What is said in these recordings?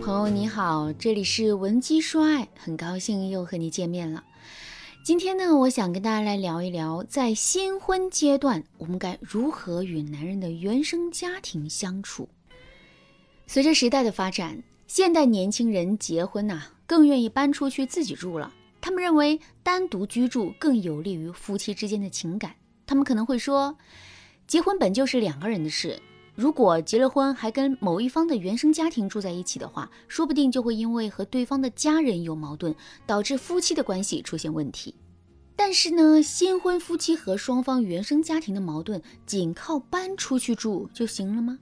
朋友你好，这里是文姬说爱，很高兴又和你见面了。今天呢，我想跟大家来聊一聊，在新婚阶段，我们该如何与男人的原生家庭相处。随着时代的发展，现代年轻人结婚呐，更愿意搬出去自己住了。他们认为单独居住更有利于夫妻之间的情感。他们可能会说，结婚本就是两个人的事。如果结了婚还跟某一方的原生家庭住在一起的话，说不定就会因为和对方的家人有矛盾，导致夫妻的关系出现问题。但是呢，新婚夫妻和双方原生家庭的矛盾，仅靠搬出去住就行了吗？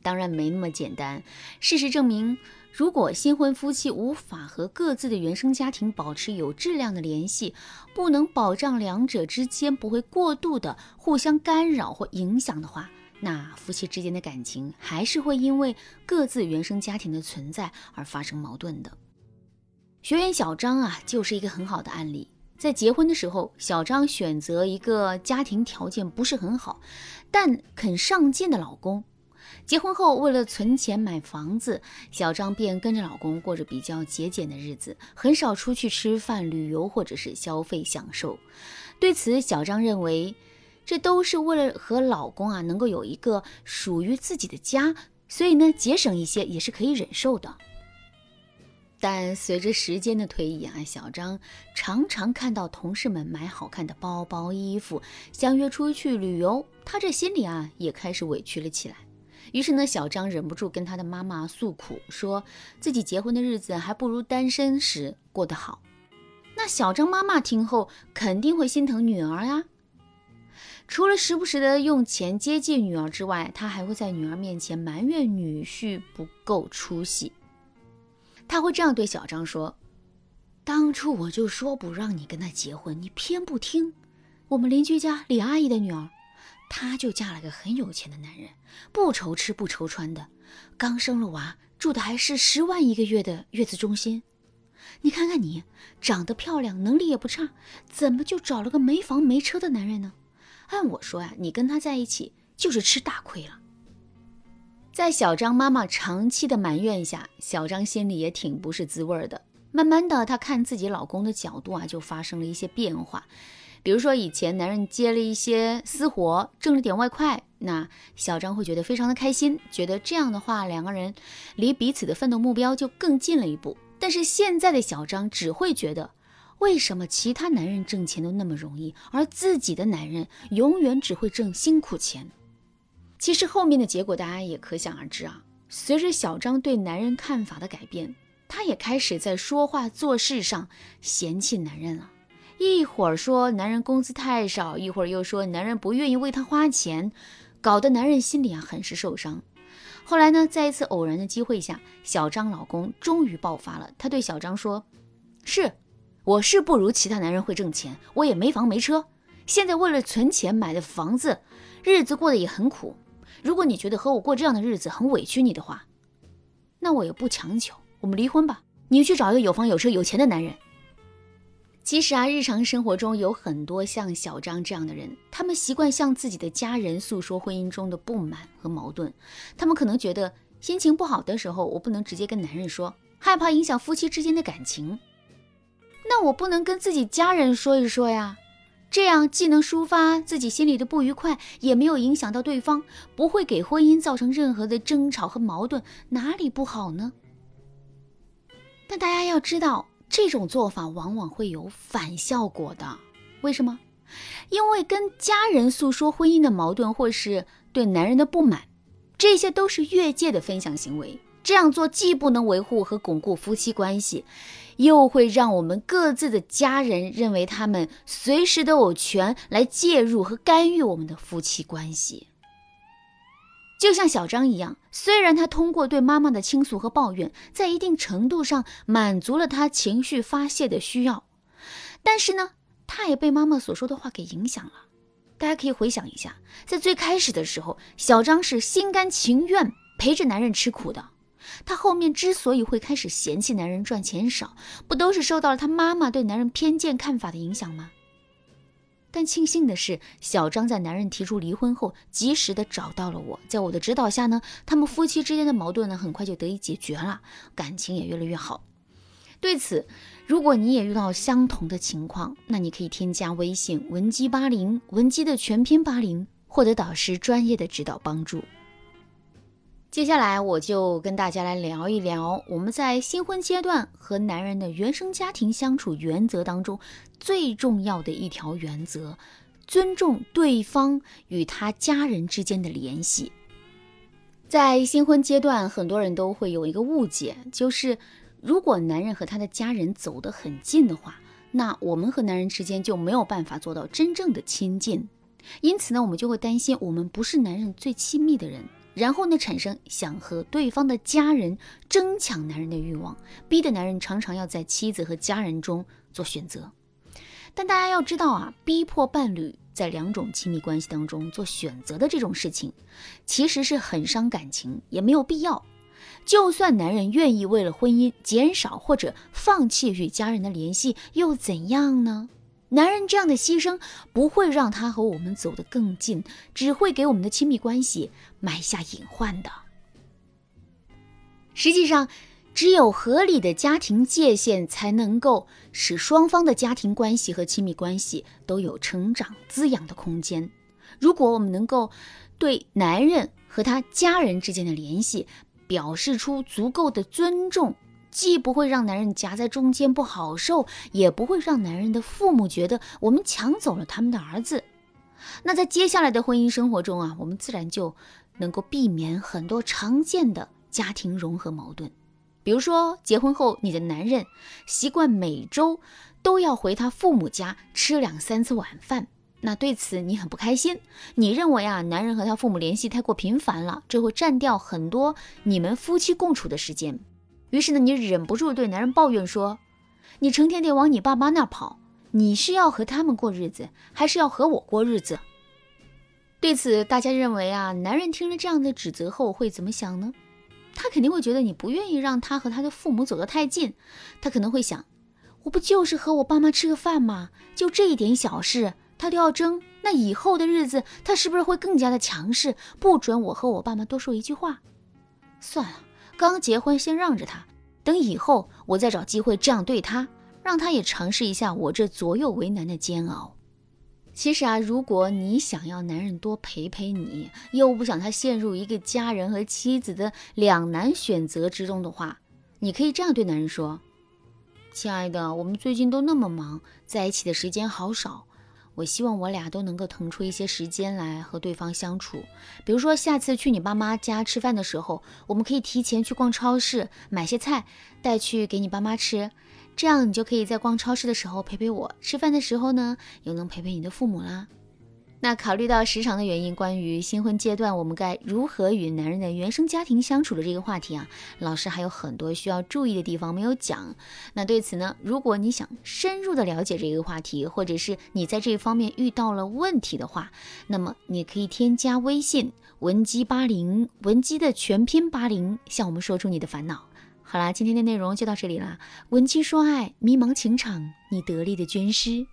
当然没那么简单。事实证明，如果新婚夫妻无法和各自的原生家庭保持有质量的联系，不能保障两者之间不会过度的互相干扰或影响的话，那夫妻之间的感情还是会因为各自原生家庭的存在而发生矛盾的。学员小张啊，就是一个很好的案例。在结婚的时候，小张选择一个家庭条件不是很好，但肯上进的老公。结婚后，为了存钱买房子，小张便跟着老公过着比较节俭的日子，很少出去吃饭、旅游或者是消费享受。对此，小张认为。这都是为了和老公啊能够有一个属于自己的家，所以呢节省一些也是可以忍受的。但随着时间的推移啊，小张常常看到同事们买好看的包包、衣服，相约出去旅游，他这心里啊也开始委屈了起来。于是呢，小张忍不住跟他的妈妈诉苦，说自己结婚的日子还不如单身时过得好。那小张妈妈听后肯定会心疼女儿呀。除了时不时的用钱接济女儿之外，他还会在女儿面前埋怨女婿不够出息。他会这样对小张说：“当初我就说不让你跟他结婚，你偏不听。我们邻居家李阿姨的女儿，她就嫁了个很有钱的男人，不愁吃不愁穿的，刚生了娃，住的还是十万一个月的月子中心。你看看你，长得漂亮，能力也不差，怎么就找了个没房没车的男人呢？”按我说呀，你跟他在一起就是吃大亏了。在小张妈妈长期的埋怨下，小张心里也挺不是滋味的。慢慢的，她看自己老公的角度啊，就发生了一些变化。比如说，以前男人接了一些私活，挣了点外快，那小张会觉得非常的开心，觉得这样的话，两个人离彼此的奋斗目标就更近了一步。但是现在的小张只会觉得。为什么其他男人挣钱都那么容易，而自己的男人永远只会挣辛苦钱？其实后面的结果大家也可想而知啊。随着小张对男人看法的改变，他也开始在说话做事上嫌弃男人了。一会儿说男人工资太少，一会儿又说男人不愿意为他花钱，搞得男人心里啊很是受伤。后来呢，在一次偶然的机会下，小张老公终于爆发了。他对小张说：“是。”我是不如其他男人会挣钱，我也没房没车，现在为了存钱买的房子，日子过得也很苦。如果你觉得和我过这样的日子很委屈你的话，那我也不强求，我们离婚吧。你去找一个有房有车有钱的男人。其实啊，日常生活中有很多像小张这样的人，他们习惯向自己的家人诉说婚姻中的不满和矛盾。他们可能觉得心情不好的时候，我不能直接跟男人说，害怕影响夫妻之间的感情。我不能跟自己家人说一说呀，这样既能抒发自己心里的不愉快，也没有影响到对方，不会给婚姻造成任何的争吵和矛盾，哪里不好呢？但大家要知道，这种做法往往会有反效果的。为什么？因为跟家人诉说婚姻的矛盾，或是对男人的不满，这些都是越界的分享行为。这样做既不能维护和巩固夫妻关系。又会让我们各自的家人认为他们随时都有权来介入和干预我们的夫妻关系。就像小张一样，虽然他通过对妈妈的倾诉和抱怨，在一定程度上满足了他情绪发泄的需要，但是呢，他也被妈妈所说的话给影响了。大家可以回想一下，在最开始的时候，小张是心甘情愿陪着男人吃苦的。她后面之所以会开始嫌弃男人赚钱少，不都是受到了她妈妈对男人偏见看法的影响吗？但庆幸的是，小张在男人提出离婚后，及时的找到了我，在我的指导下呢，他们夫妻之间的矛盾呢，很快就得以解决了，感情也越来越好。对此，如果你也遇到相同的情况，那你可以添加微信文姬八零，文姬的全拼八零，获得导师专业的指导帮助。接下来我就跟大家来聊一聊我们在新婚阶段和男人的原生家庭相处原则当中最重要的一条原则：尊重对方与他家人之间的联系。在新婚阶段，很多人都会有一个误解，就是如果男人和他的家人走得很近的话，那我们和男人之间就没有办法做到真正的亲近。因此呢，我们就会担心我们不是男人最亲密的人。然后呢，产生想和对方的家人争抢男人的欲望，逼得男人常常要在妻子和家人中做选择。但大家要知道啊，逼迫伴侣在两种亲密关系当中做选择的这种事情，其实是很伤感情，也没有必要。就算男人愿意为了婚姻减少或者放弃与家人的联系，又怎样呢？男人这样的牺牲不会让他和我们走得更近，只会给我们的亲密关系埋下隐患的。实际上，只有合理的家庭界限，才能够使双方的家庭关系和亲密关系都有成长滋养的空间。如果我们能够对男人和他家人之间的联系表示出足够的尊重，既不会让男人夹在中间不好受，也不会让男人的父母觉得我们抢走了他们的儿子。那在接下来的婚姻生活中啊，我们自然就能够避免很多常见的家庭融合矛盾。比如说，结婚后你的男人习惯每周都要回他父母家吃两三次晚饭，那对此你很不开心。你认为啊，男人和他父母联系太过频繁了，这会占掉很多你们夫妻共处的时间。于是呢，你忍不住对男人抱怨说：“你成天得往你爸妈那儿跑，你是要和他们过日子，还是要和我过日子？”对此，大家认为啊，男人听了这样的指责后会怎么想呢？他肯定会觉得你不愿意让他和他的父母走得太近。他可能会想：“我不就是和我爸妈吃个饭吗？就这一点小事，他都要争，那以后的日子他是不是会更加的强势，不准我和我爸妈多说一句话？”算了。刚结婚，先让着他，等以后我再找机会这样对他，让他也尝试一下我这左右为难的煎熬。其实啊，如果你想要男人多陪陪你，又不想他陷入一个家人和妻子的两难选择之中的话，你可以这样对男人说：“亲爱的，我们最近都那么忙，在一起的时间好少。”我希望我俩都能够腾出一些时间来和对方相处，比如说下次去你爸妈家吃饭的时候，我们可以提前去逛超市买些菜带去给你爸妈吃，这样你就可以在逛超市的时候陪陪我，吃饭的时候呢又能陪陪你的父母啦。那考虑到时长的原因，关于新婚阶段我们该如何与男人的原生家庭相处的这个话题啊，老师还有很多需要注意的地方没有讲。那对此呢，如果你想深入的了解这个话题，或者是你在这方面遇到了问题的话，那么你可以添加微信文姬八零，文姬的全拼八零，向我们说出你的烦恼。好啦，今天的内容就到这里啦，文姬说爱，迷茫情场，你得力的军师。